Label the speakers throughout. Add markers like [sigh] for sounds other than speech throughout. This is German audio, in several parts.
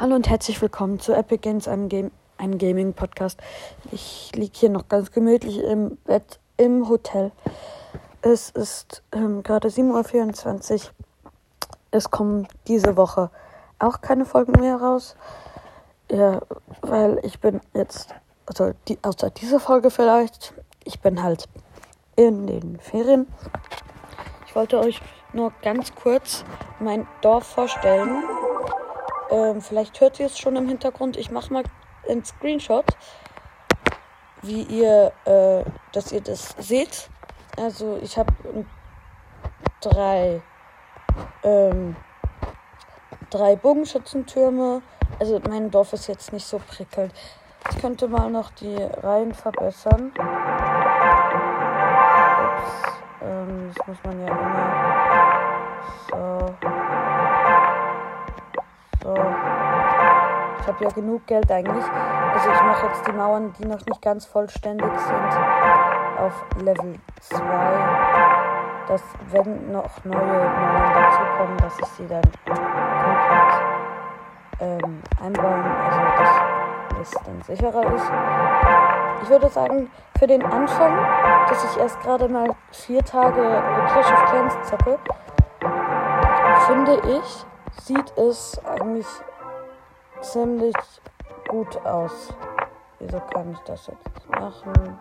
Speaker 1: Hallo und herzlich willkommen zu Epic Games, einem, Game, einem Gaming-Podcast. Ich liege hier noch ganz gemütlich im Bett im Hotel. Es ist ähm, gerade 7.24 Uhr. Es kommen diese Woche auch keine Folgen mehr raus. Ja, weil ich bin jetzt, also die, außer diese Folge vielleicht, ich bin halt in den Ferien. Ich wollte euch nur ganz kurz mein Dorf vorstellen. Ähm, vielleicht hört ihr es schon im Hintergrund. Ich mache mal einen Screenshot, wie ihr, äh, dass ihr das seht. Also ich habe drei, ähm, drei Bogenschützentürme. Also mein Dorf ist jetzt nicht so prickelnd. Ich könnte mal noch die Reihen verbessern. Ups, ähm, das muss man ja immer so. Ich habe ja genug Geld eigentlich. Also ich mache jetzt die Mauern, die noch nicht ganz vollständig sind, auf Level 2. Dass wenn noch neue Mauern dazukommen, dass ich sie dann komplett ähm, einbauen. Also dass es dann sicherer ist. Ich würde sagen, für den Anfang, dass ich erst gerade mal vier Tage Clash of Clans zocke, finde ich, sieht es eigentlich ziemlich gut aus. Wieso kann ich das jetzt machen?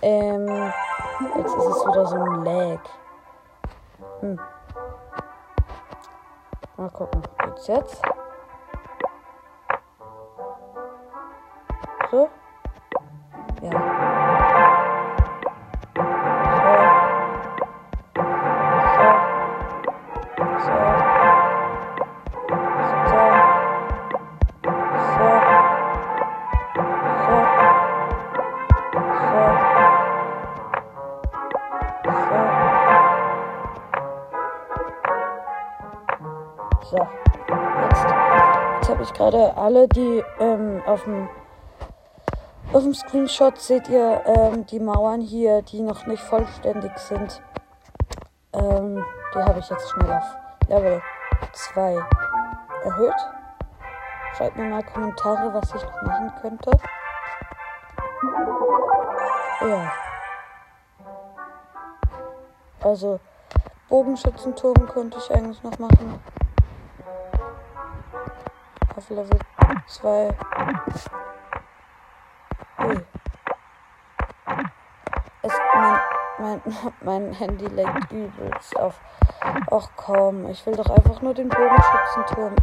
Speaker 1: Ähm, jetzt ist es wieder so ein Lag. Hm. Mal gucken. Geht's jetzt? So? So, jetzt, jetzt habe ich gerade alle, die ähm, auf dem auf dem Screenshot seht ihr ähm, die Mauern hier, die noch nicht vollständig sind. Ähm, die habe ich jetzt schnell auf Level 2 erhöht. Schreibt mir mal Kommentare, was ich noch machen könnte. Ja. Also Bogenschützenturm könnte ich eigentlich noch machen. Auf Level 2. Ui. Es, mein, mein, [laughs] mein Handy lenkt übelst auf. Ach komm, ich will doch einfach nur den Bogenschützenturm.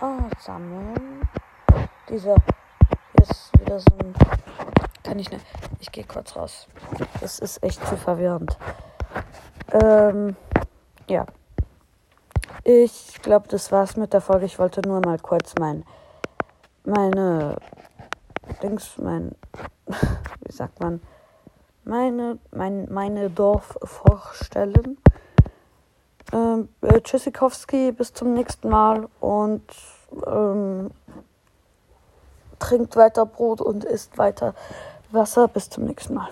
Speaker 1: Ah, sammeln. Dieser. Ist wieder so ein. Kann ich nicht. Ich gehe kurz raus. Das ist echt zu verwirrend. Ähm, ja. Ich glaube, das war's mit der Folge. Ich wollte nur mal kurz mein, meine Dings, mein, [laughs] wie sagt man, meine, mein, meine Dorf vorstellen. Ähm, äh, Tschüssikowski, bis zum nächsten Mal und ähm, trinkt weiter Brot und isst weiter Wasser. Bis zum nächsten Mal.